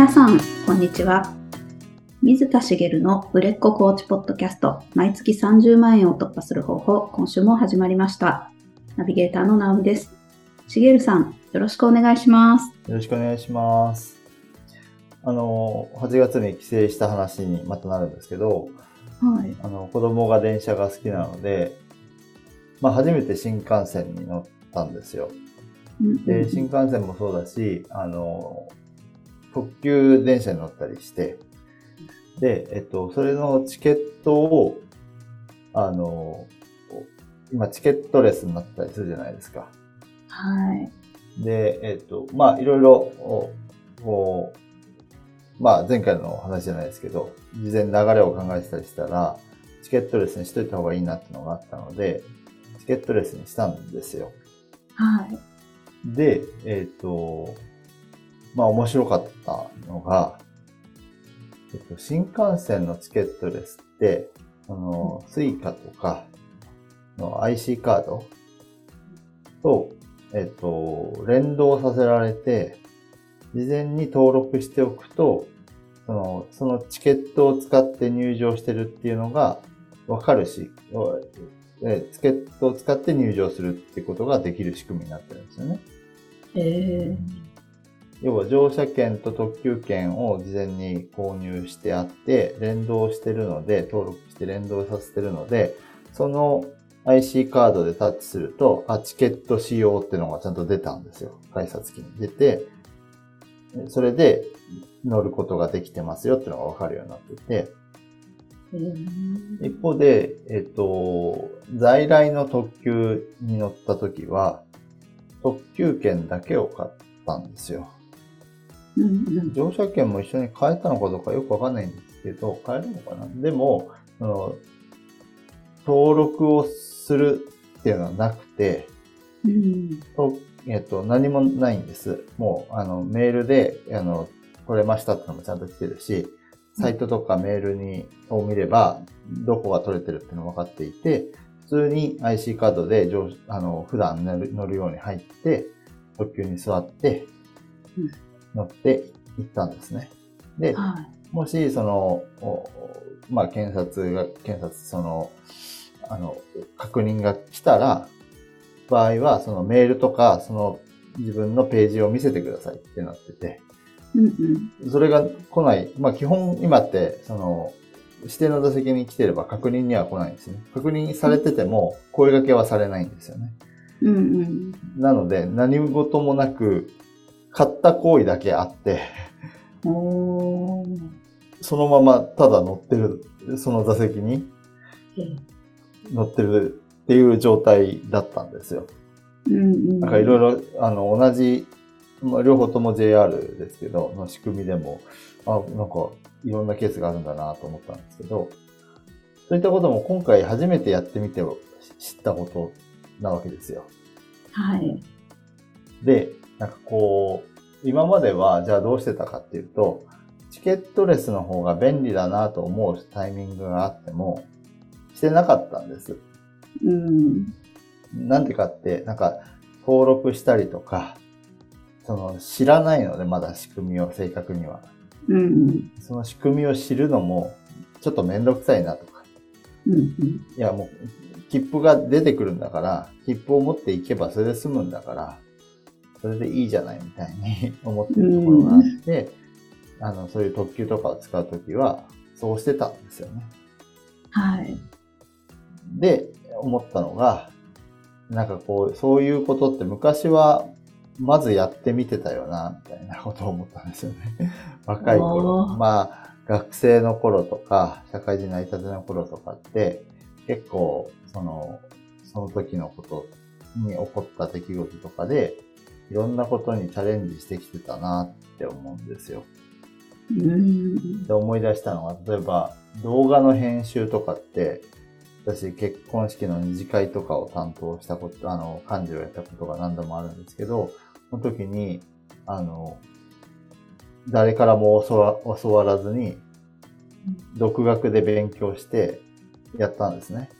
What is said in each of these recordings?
皆さん、こんにちは。水田茂の売れっ子コーチポッドキャスト、毎月30万円を突破する方法、今週も始まりました。ナビゲーターの直美です。茂さん、よろしくお願いします。よろしくお願いします。あの、8月に帰省した話にまたなるんですけど、はい。あの、子供が電車が好きなので、まあ、初めて新幹線に乗ったんですよ。で、新幹線もそうだし、あの、特急電車に乗ったりして、で、えっと、それのチケットを、あの、今チケットレスになったりするじゃないですか。はい。で、えっ、と、まあ、いろいろ、おこう、まあ、前回の話じゃないですけど、事前に流れを考えてたりしたら、チケットレスにしといた方がいいなってのがあったので、チケットレスにしたんですよ。はい。で、えっ、と、まあ、面白かったのが、えっと、新幹線のチケットレスって、あの、スイカとかの IC カードと、えっと、連動させられて、事前に登録しておくと、その、そのチケットを使って入場してるっていうのがわかるし、えチケットを使って入場するってことができる仕組みになってるんですよね。え要は乗車券と特急券を事前に購入してあって、連動してるので、登録して連動させてるので、その IC カードでタッチすると、あ、チケット使用っていうのがちゃんと出たんですよ。改札機に出て、それで乗ることができてますよっていうのがわかるようになっていて、ー、一方で、えっと、在来の特急に乗った時は、特急券だけを買ったんですよ。うんうん。乗車券も一緒に変えたのかどうかよくわかんないんですけど、変えるのかな？でも、その登録をするっていうのはなくて、うん。とえっと、何もないんです。もう、あの、メールで、あの、取れましたってのもちゃんと来てるし、サイトとかメールに、を見れば、どこが取れてるっていうのが分かっていて、普通に IC カードで乗、あの、普段乗る乗るように入って、特急に座ってうん、乗って行ったんですね。で、はい。もし、その、おまあ、検察が、検察、その、あの、確認が来たら、場合は、そのメールとか、その自分のページを見せてくださいってなってて、うんうん。それが来ない、まあ、基本今って、その、指定の座席に来てれば確認には来ないんですね。確認されてても、声掛けはされないんですよね。うんうん。なので、何事もなく、買った行為だけあって。そのままただ乗ってる、その座席にえー乗ってるっていう状態だったんですよ。うんうん。なんかいろいろ、あの、同じ、まあ、両方とも JR ですけど、の仕組みでも、あ、なんか、いろんなケースがあるんだなと思ったんですけど、そういったことも今回初めてやってみて知ったことなわけですよ。はい。で、なんかこう、今までは、じゃあどうしてたかっていうと、チケットレスの方が便利だなと思うタイミングがあっても、してなかったんです。うん。なんでかって、なんか、登録したりとか、その、知らないので、まだ仕組みを正確には。うんその仕組みを知るのも、ちょっとめんどくさいなとか。うん。うんいや、もう、切符が出てくるんだから、切符を持っていけばそれで済むんだから、それでいいじゃないみたいに 思ってるところがあって、あの、そういう特急とかを使うときは、そうしてたんですよね。はい。で、思ったのが、なんかこう、そういうことって昔は、まずやってみてたよな、みたいなことを思ったんですよね。若い頃。まあ、学生の頃とか、社会人になりたての頃とかって、結構、その、その時のことに起こった出来事とかで、いろんなことにチャレンジしてきてたなって思うんですよ。うん。で思い出したのが、例えば動画の編集とかって、私結婚式の二次会とかを担当したこと、あの、幹事をやったことが何度もあるんですけど、その時に、あの、誰からも教わ教わらずに、独学で勉強してやったんですね。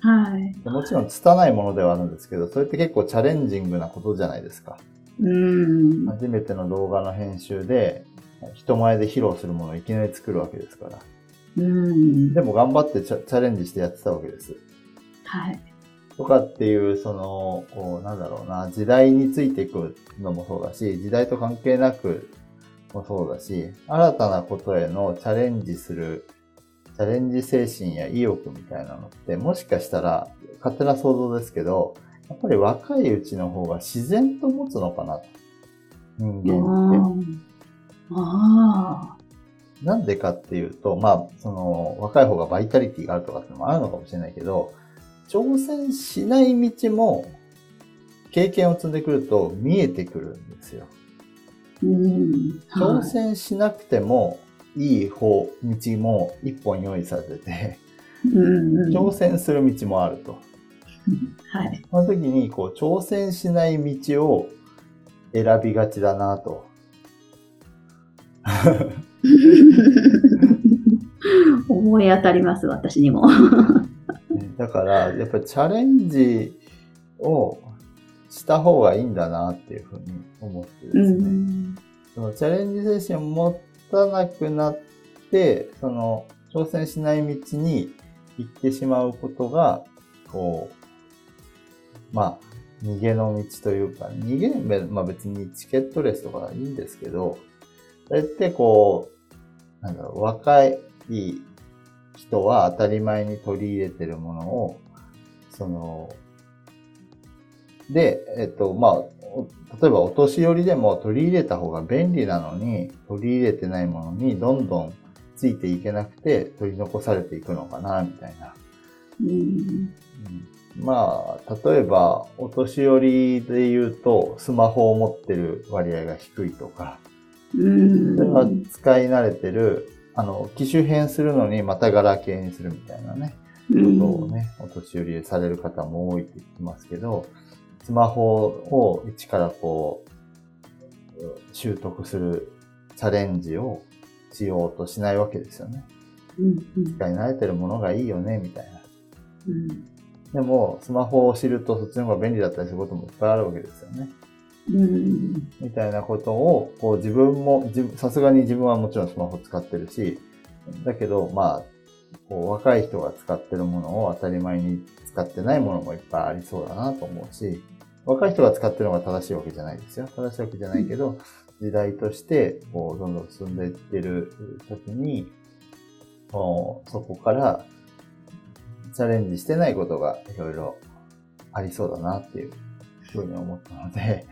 はい。でもちろん拙いものではあるんですけど、それって結構チャレンジングなことじゃないですか。うん。初めての動画の編集で、人前で披露するものをいきなり作るわけですから。うん。でも頑張ってチャチャレンジしてやってたわけです。はい。とかっていう、その、こう、なんだろうな、時代についていくのもそうだし、時代と関係なくもそうだし、新たなことへのチャレンジする、チャレンジ精神や意欲みたいなのって、もしかしたら、勝手な想像ですけど、やっぱり若いうちの方が自然と持つのかなと。人間って。ああ。なんでかっていうと、まあ、その、若い方がバイタリティがあるとかってのもあるのかもしれないけど、挑戦しない道も、経験を積んでくると見えてくるんですよ。うん。挑戦しなくてもいい方、道も一本用意されてて。挑戦する道もあると。はい。その時に、こう、挑戦しない道を選びがちだなと。思い当たります、私にも。だから、やっぱりチャレンジをした方がいいんだなっていうふうに思ってうですね。ん。そのチャレンジ精神を持たなくなって、その挑戦しない道に行ってしまうことが、こう、まあ、逃げの道というか、逃げ、まあ別にチケットレスとかいいんですけど、それってこう、なんだろう、若い人は当たり前に取り入れてるものを、その、で、えっと、まあ、例えばお年寄りでも取り入れた方が便利なのに、取り入れてないものにどんどんついていけなくて取り残されていくのかな、みたいな。うん。うんまあ、例えば、お年寄りで言うと、スマホを持ってる割合が低いとか、うん。それは使い慣れてる、あの、機種変するのにまたガラケーにするみたいなね、ことをね、お年寄りでされる方も多いって言ってますけど、スマホを一からこう、習得するチャレンジをしようとしないわけですよね。うん。うん。使い慣れてるものがいいよね、みたいな。うん。でも、スマホを知るとそっちの方が便利だったりすることもいっぱいあるわけですよね。うん。みたいなことを、こう自分も、自分さすがに自分はもちろんスマホ使ってるし、だけど、まあ、こう若い人が使ってるものを当たり前に使ってないものもいっぱいありそうだなと思うし、若い人が使ってるのが正しいわけじゃないですよ。正しいわけじゃないけど、時代として、こう、どんどん進んでいってる時に、こうそこから、チャレンジしてないことがいろいろありそうだなっていうふうに思ったので、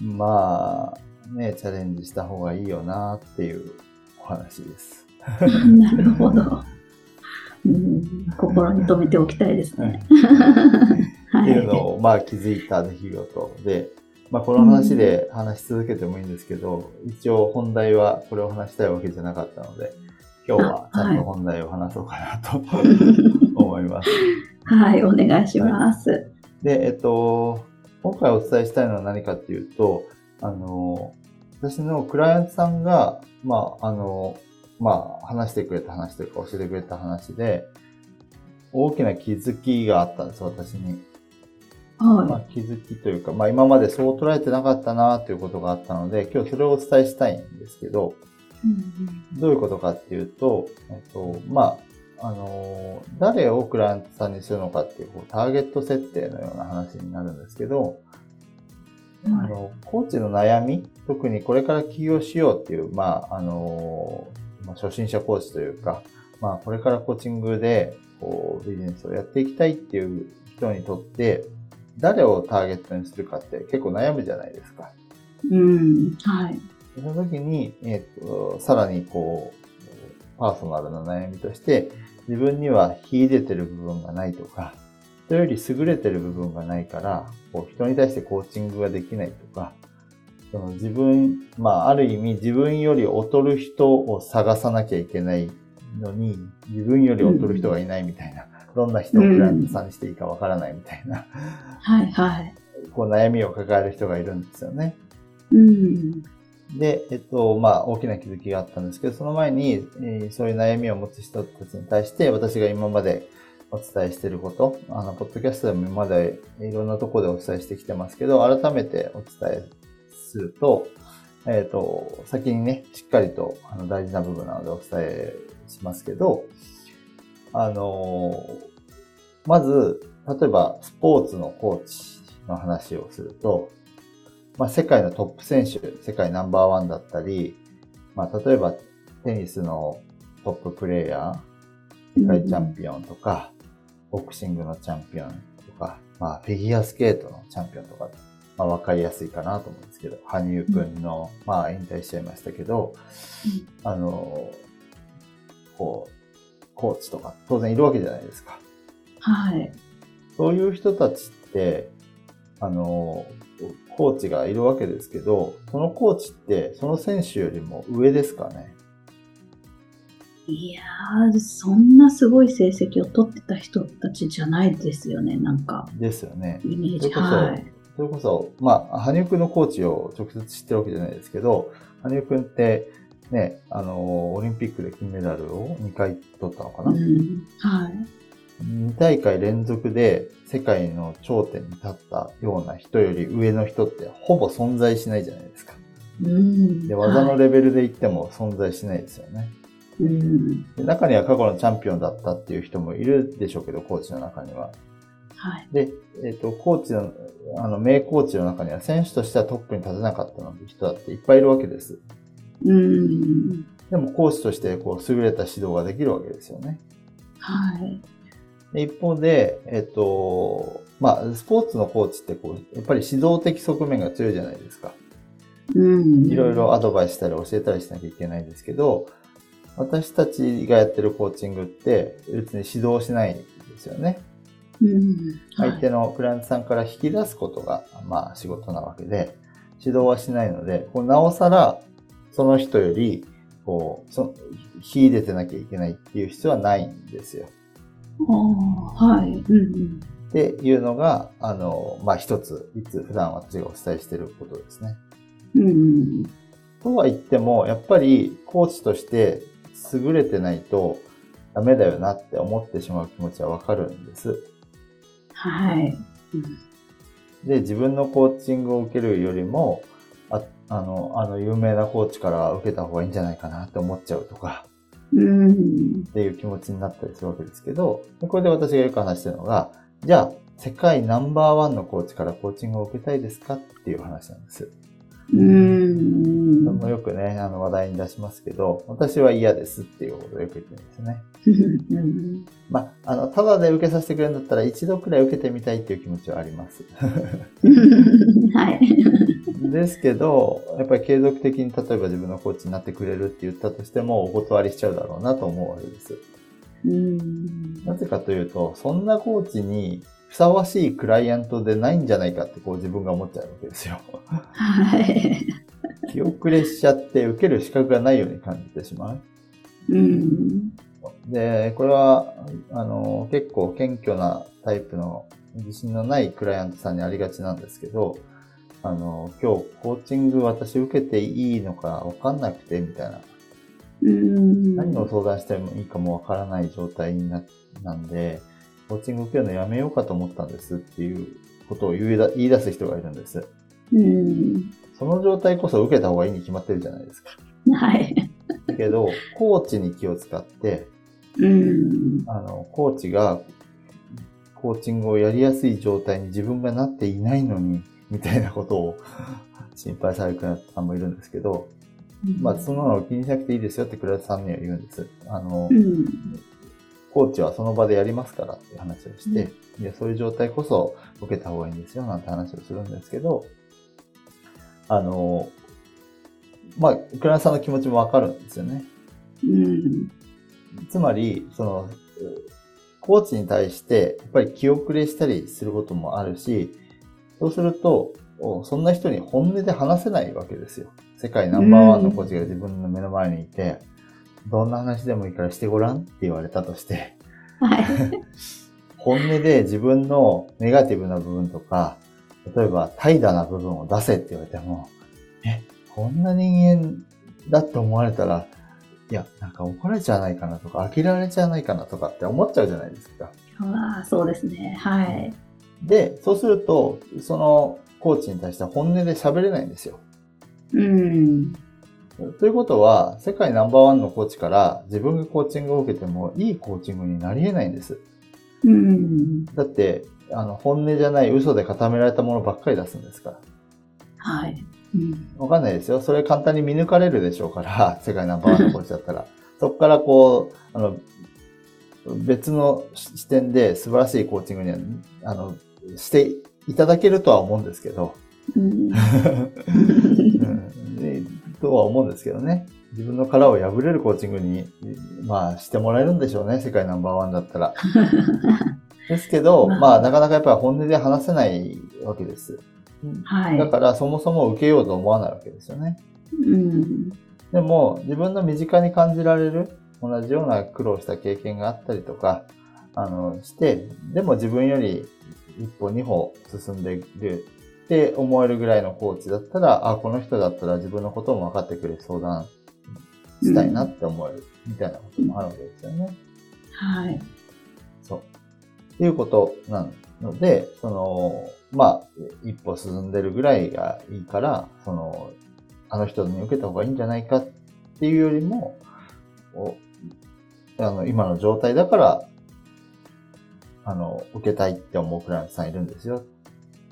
まあ、ね、チャレンジした方がいいよなっていうお話です。なるほど。うん、心に留めておきたいですね。はい。っていうのを、まあ気づいた出来事で、まあこの話で話し続けてもいいんですけど、一応本題はこれを話したいわけじゃなかったので、今日はちゃんと本題を話そうかなと 思います。はい、お願いします。で、えっと、今回お伝えしたいのは何かっていうと、あの、私のクライアントさんが、まあ、あの、まあ、話してくれた話というか教えてくれた話で、大きな気づきがあったんです、私に。まあは、気づきというか、まあ、今までそう捉えてなかったなということがあったので、今日それをお伝えしたいんですけど、い。うんどういうことかっていうと、えっと、まあ、あの、誰をクライアントさんにするのかっていう、こうターゲット設定のような話になるんですけど、うんはいあの、コーチの悩み、特にこれから起業しようっていう、まあ、あの、まあ、初心者コーチというか、まあ、これからコーチングで、こう、ビジネスをやっていきたいっていう人にとって、誰をターゲットにするかって結構悩むじゃないですか。うん、はい。その時に、えっ、と、さらにこう、パーソナルな悩みとして、自分には秀でてる部分がないとか、人より優れてる部分がないから、こう人に対してコーチングができないとか、その自分、まあ、ある意味自分より劣る人を探さなきゃいけないのに、自分より劣る人がいないみたいな、どんな人をクライアントさんにしていいかわからないみたいな、はい、はい。こう悩みを抱える人がいるんですよね。うん。で、えっと、まあ、大きな気づきがあったんですけど、その前に、えーそういう悩みを持つ人たちに対して、私が今までお伝えしていること、あの、ポッドキャストでも今までいろんなところでお伝えしてきてますけど、改めてお伝えすると、えっ、と、先にね、しっかりとあの大事な部分なのでお伝えしますけど、あのまず、例えばスポーツのコーチの話をすると、まあ、世界のトップ選手、世界ナンバーワンだったり、まあ、例えばテニスのトッププレイヤー、世界チャンピオンとか、ボクシングのチャンピオンとか、まあ、フィギュアスケートのチャンピオンとか、まあ、わかりやすいかなと思うんですけど、羽生くんの、まあ、引退しちゃいましたけど、あの、こう、コーチとか当然いるわけじゃないですか。はい。そういう人たちって、あの、コーチがいるわけですけど、そのコーチってその選手よりも上ですかね？いやー、そんなすごい成績を取ってた人たちじゃないですよね、なんか、ですよね。イメージ。はい。それこそ、まあ、羽生くんのコーチを直接知ってるわけじゃないですけど、羽生くんって、ね、あの、オリンピックで金メダルを2回取ったのかな、うん。はい。2大会連続で世界の頂点に立ったような人より上の人ってほぼ存在しないじゃないですか。うん。で、技のはいレベルで言っても存在しないですよね。うん。で中には過去のチャンピオンだったっていう人もいるでしょうけど、コーチの中には。はい。で、えっ、と、コーチの、あの、名コーチの中には選手としてはトップに立てなかったの人だっていっぱいいるわけです。うん。でも、コーチとしてこう、優れた指導ができるわけですよね。はい。で一方で、えっ、と、まあ、スポーツのコーチってこう、やっぱり指導的側面が強いじゃないですか。うん。いろいろアドバイスしたり教えたりしなきゃいけないんですけど、私たちがやってるコーチングって別に指導しないんですよね。うん。はい相手のクライアントさんから引き出すことが、まあ仕事なわけで、指導はしないので、こうなおさらその人より、こう、そ秀でてなきゃいけないっていう必要はないんですよ。ああ、はい。うん。っていうのが、あの、まあ一つ、いつ普段私がお伝えしていることですね。うん。とは言っても、やっぱりコーチとして優れてないとダメだよなって思ってしまう気持ちはわかるんです。はい。うんで、自分のコーチングを受けるよりも、ああの、あの有名なコーチから受けた方がいいんじゃないかなって思っちゃうとか、うん。っていう気持ちになったりするわけですけど、でこれで私がよく話してるのが、じゃあ、世界ナンバーワンのコーチからコーチングを受けたいですかっていう話なんです。うん。もよくね、あの話題に出しますけど、私は嫌ですっていうことをよく言ってるんですね。うん。まあ、あの、ただで受けさせてくれるんだったら一度くらい受けてみたいっていう気持ちはあります。はい。ですけど、やっぱり継続的に例えば自分のコーチになってくれるって言ったとしてもお断りしちゃうだろうなと思うわけです。うん。なぜかというと、そんなコーチにふさわしいクライアントでないんじゃないかってこう自分が思っちゃうわけですよ。はい。気遅れしちゃって受ける資格がないように感じてしまう。うん。で、これは、あの、結構謙虚なタイプの自信のないクライアントさんにありがちなんですけど、あの、今日コーチング私受けていいのかわかんなくて、みたいな。うん。何を相談してもいいかもわからない状態にな、なんで、コーチング受けるのやめようかと思ったんですっていうことを言いだ言い出す人がいるんです。うん。その状態こそ受けた方がいいに決まってるじゃないですか。はい。だけど、コーチに気を使って、うん。あの、コーチが、コーチングをやりやすい状態に自分がなっていないのに、みたいなことを 心配されるクライアントさんもいるんですけど、まあ、そんなの気にしなくていいですよってクライアントさんには言うんです。あのう、ん。コーチはその場でやりますからっていう話をして、いや、そういう状態こそ受けた方がいいんですよなんて話をするんですけど、あの、まあ、クライアントさんの気持ちもわかるんですよね。うん。つまり、その、コーチに対して、やっぱり気遅れしたりすることもあるし、そうすると、おそんな人に本音で話せないわけですよ。世界ナンバーワンのコーチが自分の目の前にいて、どんな話でもいいからしてごらんって言われたとして、はい。本音で自分のネガティブな部分とか、例えば怠惰な部分を出せって言われても、え、こんな人間だって思われたら、いや、なんか怒られちゃわないかなとか、呆れられちゃわないかなとかって思っちゃうじゃないですか。ああ、そうですね。はい。で、そうすると、そのコーチに対しては本音で喋れないんですよ。うん。ということは、世界ナンバーワンのコーチから自分がコーチングを受けてもいいコーチングになり得ないんです。うん。だって、あの、本音じゃない嘘で固められたものばっかり出すんですから。はい。うん。わかんないですよ。それ簡単に見抜かれるでしょうから、世界ナンバーワンのコーチだったら。そこからこう、あの、別の視点で素晴らしいコーチングには、あの、していただけるとは思うんですけど、うん。うん でとは思うんですけどね。自分の殻を破れるコーチングに、まあ、してもらえるんでしょうね。世界ナンバーワンだったら。ですけど、まあまあ、なかなかやっぱり本音で話せないわけです。はい。だから、そもそも受けようと思わないわけですよね。うん。でも、自分の身近に感じられる、同じような苦労した経験があったりとか、あの、して、でも自分より一歩二歩進んでいるって思えるぐらいのコーチだったら、あ、この人だったら自分のことも分かってくれる相談したいなって思える、みたいなこともあるわけですよね。はい。っていうことなので、その、まあ、一歩進んでるぐらいがいいから、その、あの人に受けた方がいいんじゃないかっていうよりも、おあの、今の状態だから、あの、受けたいって思うクライアントさんいるんですよ。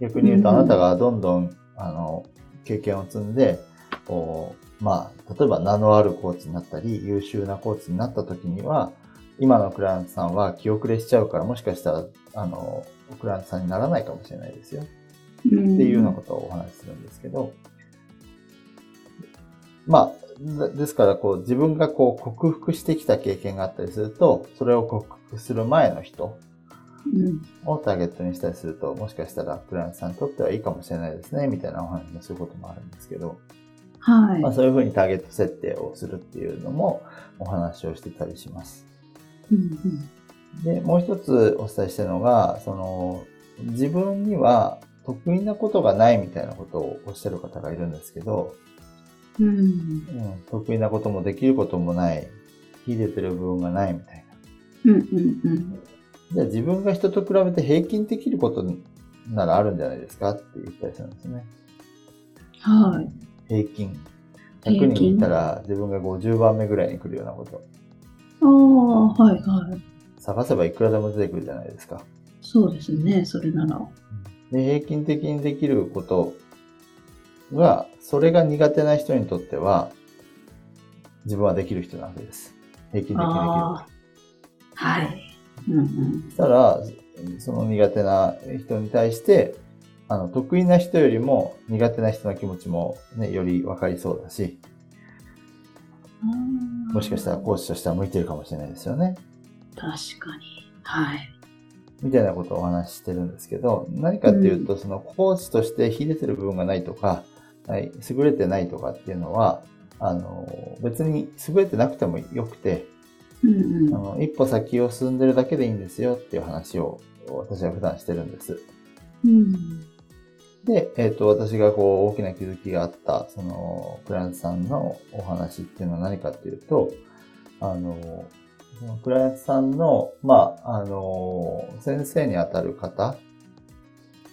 逆に言うと、うんあなたがどんどん、あの、経験を積んで、こうまあ、例えば名のあるコーチになったり、優秀なコーチになった時には、今のクライアントさんは気遅れしちゃうから、もしかしたら、あの、クライアントさんにならないかもしれないですよ。ってっていうようなことをお話しするんですけど、まあ、だですから、こう、自分がこう、克服してきた経験があったりすると、それを克服する前の人うん。をターゲットにしたりすると、もしかしたらクライアントさんにとってはいいかもしれないですね、みたいなお話もすることもあるんですけど、はい。まあ、そういうふうにターゲット設定をするっていうのもお話をしてたりします。うんで、もう一つお伝えしてるのが、その、自分には得意なことがないみたいなことをおっしゃる方がいるんですけど、うん。うん。うん、得意なこともできることもない、秀でてる部分がないみたいうん。うん。な。じゃあ自分が人と比べて平均できることならあるんじゃないですか？って言ったりするんですね。はい。平均。平均100人いたら自分が50番目ぐらいに来るようなこと。ああ、はいはい。探せばいくらでも出てくるじゃないですか。そうですね、それなら。で、平均的にできることが、それが苦手な人にとっては、自分はできる人なわけです。平均的にできる。はい。うんうん。そしたら、その苦手な人に対して、あの、得意な人よりも苦手な人の気持ちもね、より分かりそうだし、もしかしたらコーチとしては向いてるかもしれないですよね。確かに。はい。みたいなことをお話ししてるんですけど、何かっていうと、そのコーチとして秀でてる部分がないとか、はい、優れてないとかっていうのは、あの、別に優れてなくてもよくて、うんうん。あの一歩先を進んでるだけでいいんですよっていう話を私は普段してるんです。うん。で、えっ、と、私がこう大きな気づきがあった、その、クライアントさんのお話っていうのは何かっていうと、あの、クライアントさんの、まあ、あの、先生にあたる方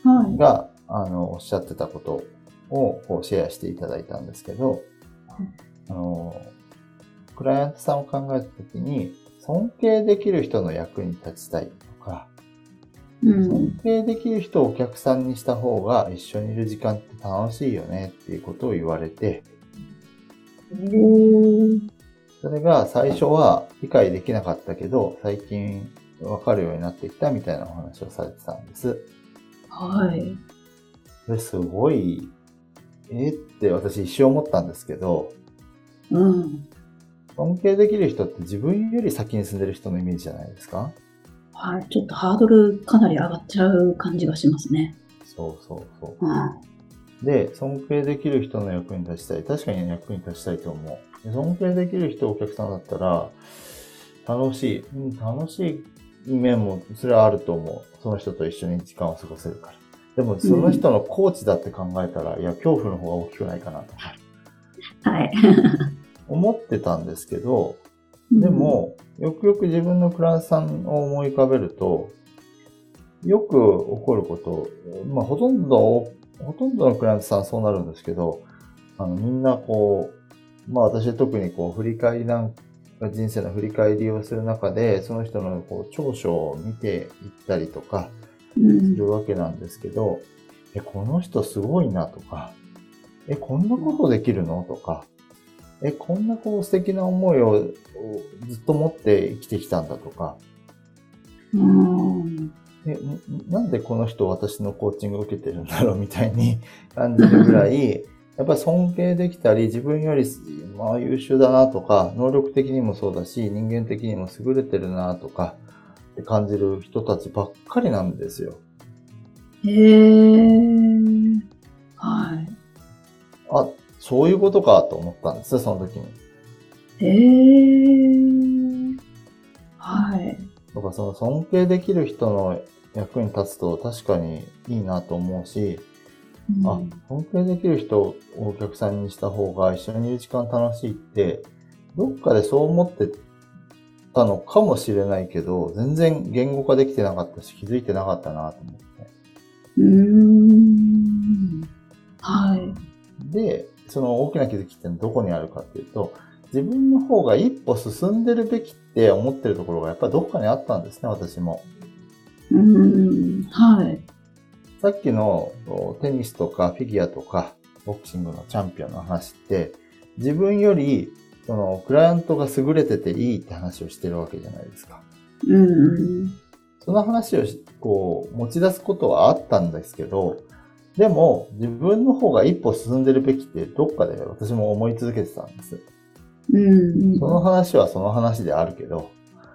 はい。が、あの、おっしゃってたことをこうシェアしていただいたんですけど、あの、クライアントさんを考えたときに、尊敬できる人の役に立ちたいとか、うん尊。敬できる人をお客さんにした方が一緒にいる時間って楽しいよねっていうことを言われて、それが最初は理解できなかったけど、最近わかるようになってきたみたいなお話をされてたんです。はい。それすごい、えって私一瞬思ったんですけど、うん。尊敬できる人って自分より先に住んでる人のイメージじゃないですか？はい。ちょっとハードルかなり上がっちゃう感じがしますね。そうそうそう。うん。で、尊敬できる人の役に立ちたい。確かに役に立ちたいと思う。で尊敬できる人お客さんだったら、楽しい。うん、楽しい面も、それはあると思う。その人と一緒に時間を過ごせるから。でも、その人のコーチだって考えたら、いや、恐怖の方が大きくないかなとか、はい。思ってたんですけど、でも、よくよく自分のクライアントさんを思い浮かべると、よく起こること、まあ、ほとんど、ほとんどのクライアントさんそうなるんですけど、あの、みんなこう、まあ私は特にこう、振り返りなんか、人生の振り返りをする中で、その人のこう長所を見ていったりとかすうん。るわけなんですけど、え、この人すごいなとか、え、こんなことできるのとか、え、こんなこう素敵な思いををずっと持って生きてきたんだとか、うん。え、んなんでこの人私のコーチングを受けてるんだろうみたいに 感じるぐらい、やっぱり尊敬できたり、自分より、まあ優秀だなとか、能力的にもそうだし、人間的にも優れてるなとか、って感じる人たちばっかりなんですよ。へえ。はい。あ、そういうことかと思ったんですよ、その時に。へえ。はい。だからその尊敬できる人の役に立つと確かにいいなと思うし、あうん、尊敬できる人をお客さんにした方が一緒にいる時間楽しいって、どっかでそう思ってたのかもしれないけど、全然言語化できてなかったし気づいてなかったなと思って。うーん。はい。で、その大きな気づきってどこにあるかっていうと、自分の方が一歩進んでるべきって思ってるところがやっぱりどっかにあったんですね、私も。うーん。はい。さっきのおテニスとかフィギュアとかボクシングのチャンピオンの話って、自分よりそのクライアントが優れてていいって話をしてるわけじゃないですか。うん。その話をしこう持ち出すことはあったんですけど、でも自分の方が一歩進んでるべきってどっかで私も思い続けてたんです。うん。その話はその話であるけど、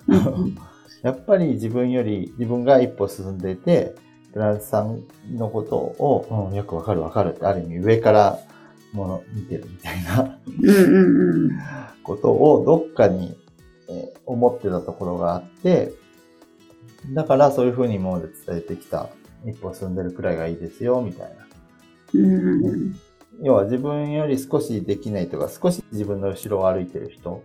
うん やっぱり自分より自分が一歩進んでいて、クラントさんのことを、うん、よくわかるわかるってある意味上からもの見てるみたいな。ことをどっかに、えー思ってたところがあって、だからそういうふうに今まで伝えてきた一歩進んでるくらいがいいですよみたいな。うん要は自分より少しできないとか少し自分の後ろを歩いてる人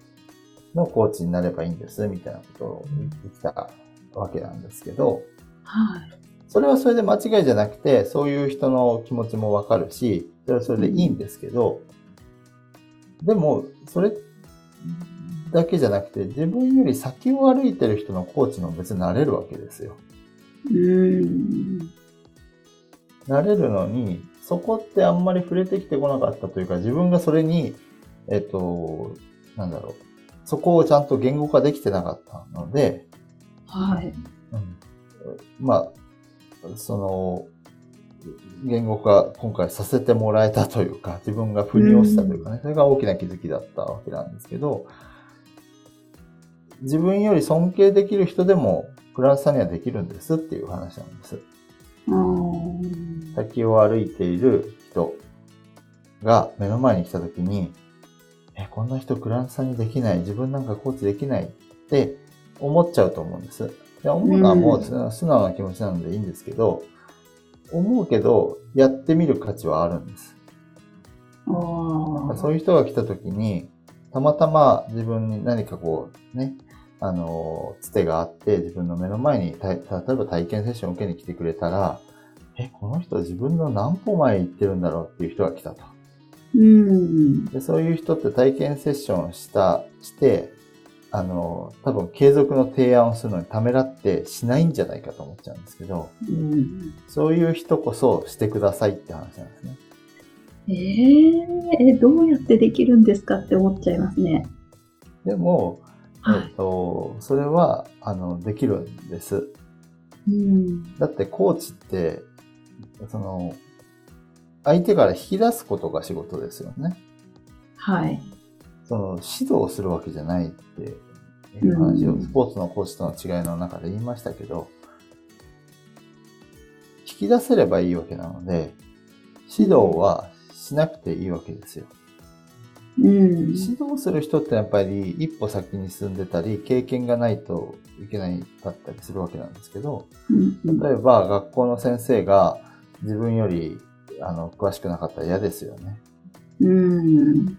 のコーチになればいいんですみたいなことを言ってきたわけなんですけど、はい。それはそれで間違いじゃなくて、そういう人の気持ちもわかるし、それはそれでいいんですけど、でも、それだけじゃなくて、自分より先を歩いてる人のコーチも別になれるわけですよ。うん。なれるのに、そこってあんまり触れてきてこなかったというか、自分がそれに、えっと、なんだろう、そこをちゃんと言語化できてなかったので、はい。うんまあ、その、言語化今回させてもらえたというか、自分が腑に落ちたというかね、それが大きな気づきだったわけなんですけど、自分より尊敬できる人でも、クライアントさんにはできるんですっていう話なんです。うん。先を歩いている人が目の前に来た時に、え、こんな人クライアントさんにできない、自分なんかコーチできないって思っちゃうと思うんです。で思うのはもう素素直な気持ちなのでいいんですけど、思うけど、やってみる価値はあるんです。そういう人が来た時に、たまたま自分に何かこう、ね、あの、つてがあって、自分の目の前に、た例えば体験セッションを受けに来てくれたら、え、この人自分の何歩前行ってるんだろうっていう人が来たと。うん。でそういう人って体験セッションをした、して、あの、多分継続の提案をするのにためらってしないんじゃないかと思っちゃうんですけど、うん。そういう人こそしてくださいって話なんですね。えー、え、どうやってできるんですかって思っちゃいますね。でも、はい。えっと、それは、あの、できるんです。うん。だってコーチって、その、相手から引き出すことが仕事ですよね。はい。その、指導するわけじゃないっていう話を、うんスポーツのコーチとの違いの中で言いましたけど、引き出せればいいわけなので、指導はしなくていいわけですよ。うん。指導する人ってやっぱり一歩先に進んでたり、経験がないといけないかったりするわけなんですけど、うん例えば学校の先生が自分よりあの詳しくなかったら嫌ですよね。うん。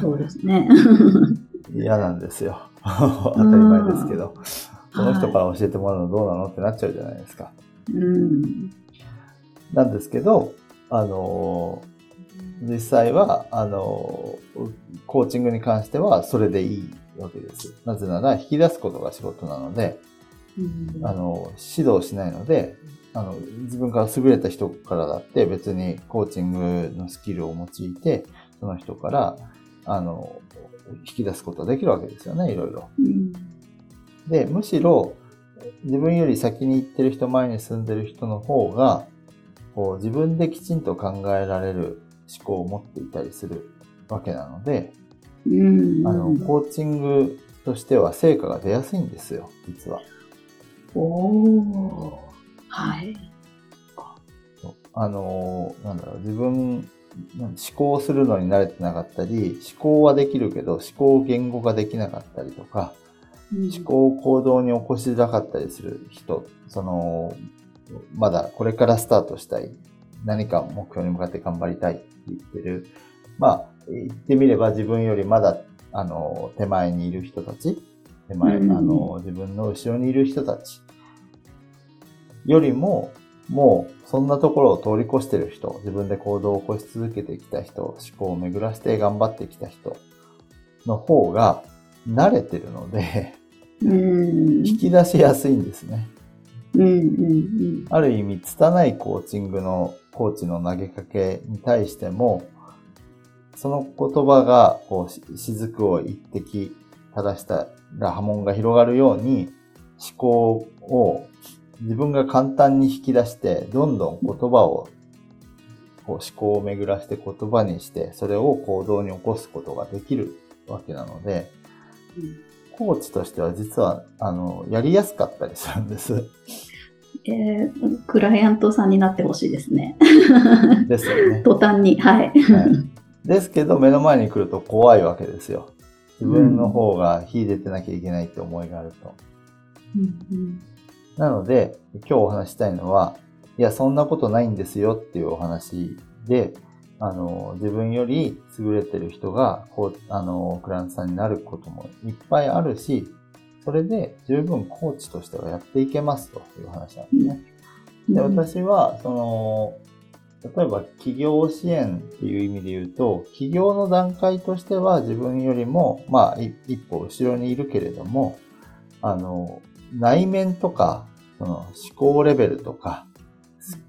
そうですね。嫌なんですよ。当たり前ですけど。その人から教えてもらうのどうなのってなっちゃうじゃないですか。うん。なんですけど、あのー実際は、あの、コーチングに関してはそれでいいわけです。なぜなら引き出すことが仕事なので、あの、指導しないので、あの、自分から優れた人からだって別にコーチングのスキルを用いて、その人から、あの、引き出すことができるわけですよね、いろいろ。で、むしろ、自分より先に行ってる人、前に住んでる人の方が、こう自分できちんと考えられる思考を持っていたりするわけなので、うん、あの、コーチングとしては成果が出やすいんですよ、実は。おはい。あの、なんだろう、自分、思考するのに慣れてなかったり、思考はできるけど、思考言語ができなかったりとか、うん、思考を行動に起こしづらかったりする人、その、まだこれからスタートしたい、何か目標に向かって頑張りたいって言ってる、まあ、言ってみれば自分よりまだ、あの、手前にいる人たち、手前、うん、あの、自分の後ろにいる人たち。よりも、もうそんなところを通り越してる人、自分で行動を起こし続けてきた人、思考を巡らせて頑張ってきた人。の方が慣れてるので引き出しやすいんですね。ある意味、拙いコーチングのコーチの投げかけに対しても、その言葉が、こう、雫を一滴垂らしたら波紋が広がるように、思考を自分が簡単に引き出して、どんどん言葉を、こう思考を巡らして言葉にして、それを行動に起こすことができるわけなので、コーチとしては実は、あの、やりやすかったりするんです。えー、クライアントさんになってほしいですね。ですよね。途端に、はい、はい。ですけど、目の前に来ると怖いわけですよ。自分の方が秀でてなきゃいけないって思いがあると。うんうんなので、今日お話したいのは、いや、そんなことないんですよっていうお話で、あの、自分より優れてる人が、こう、あの、クライアントさんになることもいっぱいあるし、それで十分コーチとしてはやっていけますという話なんですね。で、私は、その、例えば企業支援っていう意味で言うと、企業の段階としては自分よりも、まあ、一歩後ろにいるけれども、あの、内面とか、その思考レベルとか、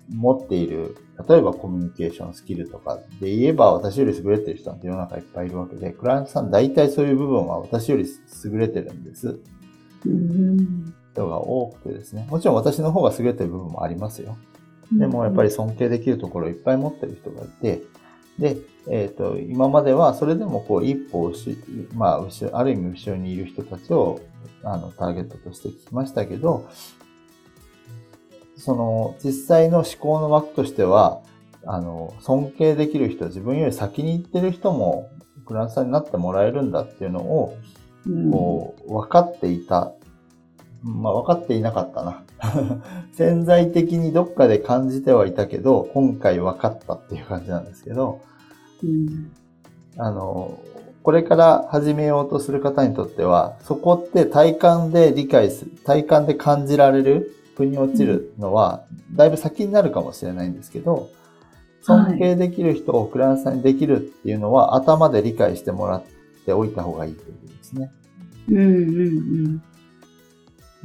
持っている、例えばコミュニケーションスキルとかで言えば私より優れてる人なんて世の中いっぱいいるわけで、クライアントさん大体そういう部分は私より優れてるんです。人が多くてですね。もちろん。私の方が優れてる部分もありますよ。でもやっぱり尊敬できるところをいっぱい持ってる人がいて、で、えっ、ー、と、今まではそれでもこう一歩後まあ、後ろ、ある意味後ろにいる人たちを、あの、ターゲットとしてきましたけど、その、実際の思考の枠としては、あの、尊敬できる人、自分より先に行ってる人も、クランサーになってもらえるん。だっていうのを、こう、分かっていた。まあ、分かっていなかったな。潜在的にどっかで感じてはいたけど、今回分かったっていう感じなんですけど、うん、あの、これから始めようとする方にとっては、そこって体感で理解する、体感で感じられる、腑に落ちるのは、だいぶ先になるかもしれないんですけど、尊敬できる人をクライアントさんにできるっていうのは、頭で理解してもらっておいた方がいいというですね。うんうんうん。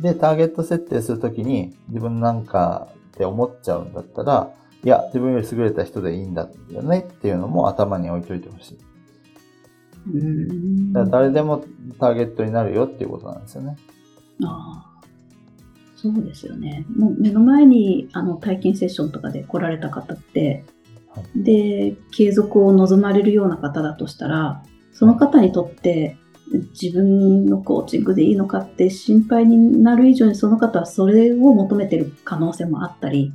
で、ターゲット設定するときに自分なんかって思っちゃうんだったら、いや、自分より優れた人でいいんだよねっていうのも頭に置いといてほしい。うんだ誰でもターゲットになるよっていうことなんですよね。ああ。そうですよね。もう目の前にあの体験セッションとかで来られた方って、はい、で、継続を望まれるような方だとしたら、その方にとって自分のコーチングでいいのかって心配になる以上にその方はそれを求めてる可能性もあったり。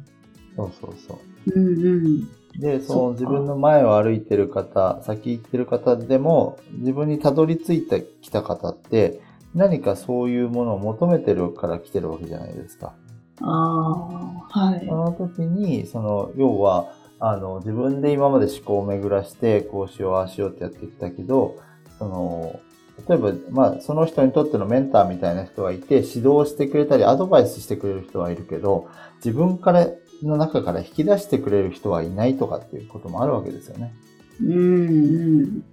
そうそうそう。うんうん。で、その自分の前を歩いてる方、先行ってる方でも、自分にたどり着いてきた方って、何かそういうものを求めてるから来てるわけじゃないですか。ああ、はい。その時に、その、要は、あの、自分で今まで思考を巡らして、こうしよう、ああしようってやってきたけど、その、例えば、まあ、その人にとってのメンターみたいな人がいて、指導してくれたり、アドバイスしてくれる人はいるけど、自分からの中から引き出してくれる人はいないとかっていうこともあるわけですよね。うんうん。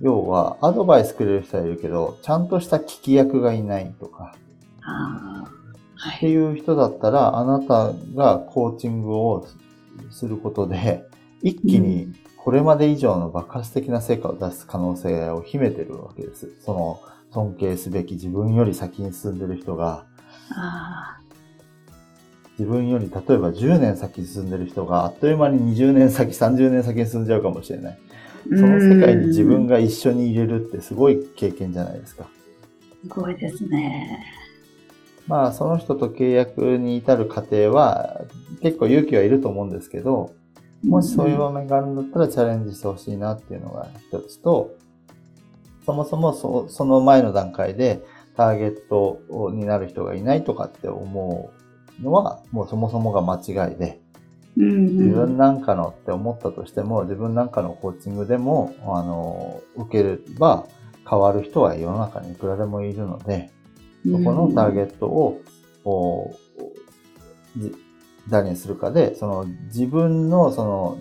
要は、アドバイスくれる人はいるけど、ちゃんとした聞き役がいないとか、ってい。いう人だったら、あなたがコーチングをすることで、一気にこれまで以上の爆発的な成果を出す可能性を秘めてるわけです。その、尊敬すべき自分より先に進んでる人が、あ自分より例えば10年先に進んでる人があっという間に20年先、30年先に進んじゃうかもしれない。あ。その世界に自分が。が一緒に入れるってすごい経験じゃないですか。すごいですね。まあ、その人と契約に至る過程は結構勇気はいると思うんですけど、もしそういう場面があるんだったらチャレンジしてほしいなっていうのが一つと、そもそもそその前の段階でターゲットになる人がいないとかって思うのは、もうそもそもが間違いで、うんうん、自分なんかのって思ったとしても、自分なんかのコーチングでも、あの、受ければ変わる人は世の中にいくらでもいるので、そこのターゲットを、こうじ誰にするかで、その自分のその、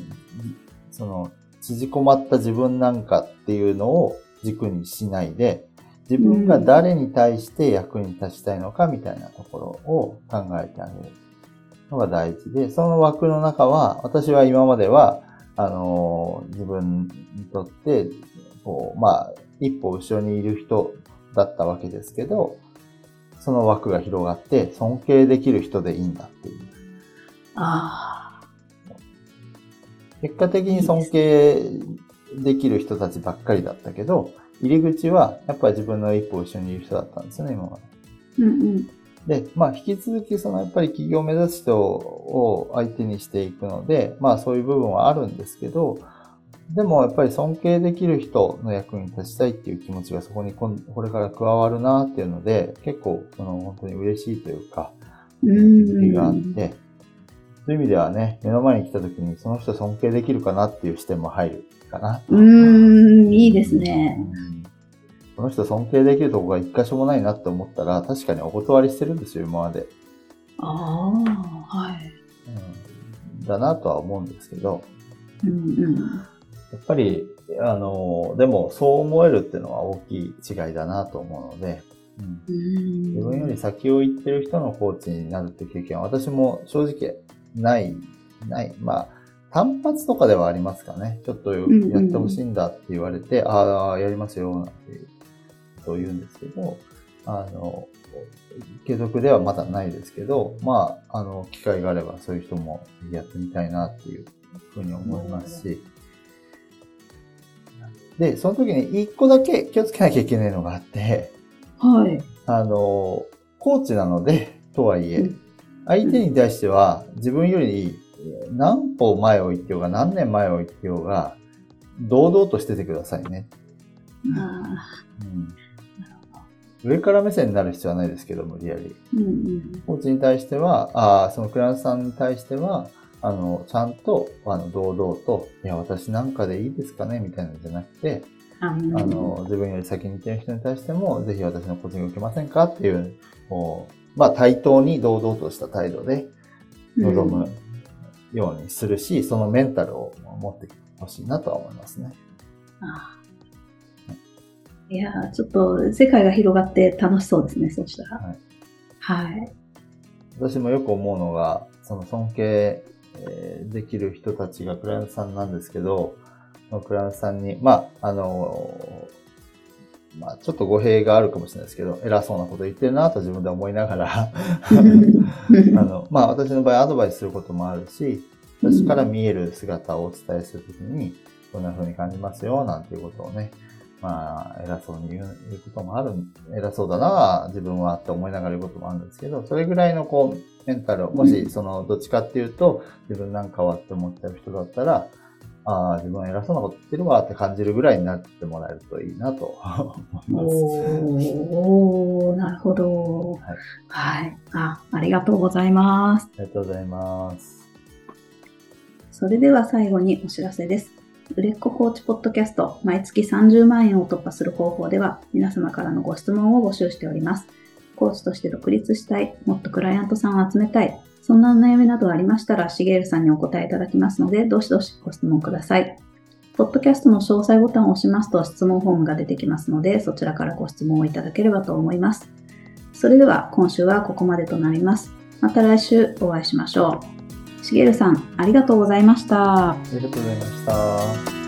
その、縮こまった自分なんかっていうのを軸にしないで、自分が誰に対して役に立ちたいのかみたいなところを考えてあげるのが大事で、その枠の中は、私は今までは、あの、自分にとって、こう、まあ、一歩後ろにいる人だったわけですけど、その枠が広がって、尊敬できる人でいいんだっていう。あ結果的に尊敬できる人たちばっかりだったけど、入り口はやっぱり自分の一歩後ろにいる人だったんですよね、今まで。あ。うんうん。で、まあ、引き続き、その、やっぱり企業を目指す人を相手にしていくので、まあ、そういう部分はあるんですけど、でも、やっぱり尊敬できる人の役に立ちたいっていう気持ちがそこにこんこれから加わるなっていうので、結構、その、本当に嬉しいというか、う気づきがあっん。て、そういう意味ではね、目の前に来た時に、その人尊敬できるかなっていう視点も入るかな。うーん、いいですね。この人尊敬できるとこが一箇所もないなって思ったら、確かにお断りしてるんですよ、今まで。ああ、はい。うん、だなとは思うんですけど、うんうん。やっぱり、あの、でもそう思えるっていうのは大きい違いだなと思うので、うん、うん自分より先を行ってる人のコーチになるっていう経験は私も正直ない、ない。まあ、単発とかではありますかね。ちょっとやんうんってほしいんだって言われて、ああ、やりますよ、なんていうことを言うんですけど、あの、継続ではまだないですけど、まあ、あの、機会があればそういう人もやってみたいなっていうふうに思いますし、で、その時に一個だけ気をつけなきゃいけないのがあって、はい。あの、コーチなので、とはいえ、うん相手に対しては自分より何歩前を行ってようが何年前を行ってようが、堂々としててくださいね。あうん、上から目線になる必要はないですけど、無理やり。ーうんうん。コーチに対しては、あーそのクライアントさんに対しては、あの、ちゃんと、あの、堂々と、いや、私なんかでいいですかねみたいなのじゃなくて、ああの、自分より先に行ってる人に対しても、ぜひ私のコーチング受けませんかっていう、こう、まあ、対等に堂々とした態度で臨むようにするし、そのメンタルを持ってほしいなとは思いますね。あーいやー、ちょっと世界が広がって楽しそうですね、そうしたら。はいはい。私もよく思うのが、その尊敬えーできる人たちがクライアントさんなんですけど、クライアントさんに、まあ、あのまあ、ちょっと語弊があるかもしれないですけど、偉そうなこと言ってるなと自分で思いながら、あの、まあ、私の場合アドバイスすることもあるし、私から見える姿をお伝えするときに、こんな風に感じますよ、なんていうことをね、まあ、偉そうに言う言うこともある、偉そうだな、自分はって思いながら言うこともあるんですけど、それぐらいのこう、メンタルを、もし、その、どっちかっていうと、自分なんかはって思っちゃう人だったら、ああ、自分は偉そうなこと言ってるわって感じるぐらいになってもらえるといいなと思います。おー、なるほど。はいはい。あ、ありがとうございます。ありがとうございます。それでは最後にお知らせです。売れっ子コーチポッドキャスト、毎月30万円を突破する方法では、皆様からのご質問を募集しております。コーチとして独立したい、もっとクライアントさんを集めたい、そんなお悩みなどありましたら、しげるさんにお答えいただきますので、どしどしご質問ください。ポッドキャストの詳細ボタンを押しますと質問フォームが出てきますので、そちらからご質問をいただければと思います。それでは今週はここまでとなります。また来週お会いしましょう。しげるさん、ありがとうございました。ありがとうございました。